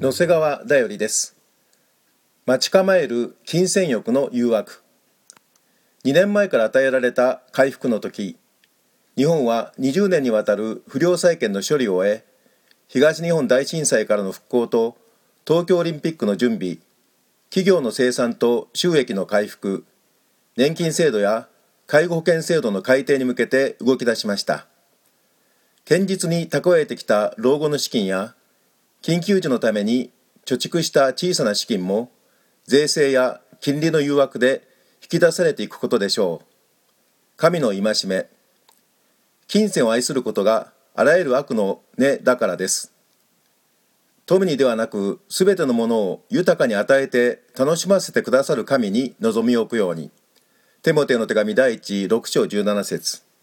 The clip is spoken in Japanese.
野瀬川だよりです。待ち構える金銭欲の誘惑。2年前から与えられた回復の時日本は20年にわたる不良債権の処理を終え東日本大震災からの復興と東京オリンピックの準備企業の生産と収益の回復年金制度や介護保険制度の改定に向けて動き出しました。堅実に蓄えてきた老後の資金や緊急時のために貯蓄した小さな資金も税制や金利の誘惑で引き出されていくことでしょう。神の戒め。金銭を愛することがあらゆる悪の根だからです。富にではなく全てのものを豊かに与えて楽しませてくださる神に望みを置くように。テモテの手紙第一6章17節。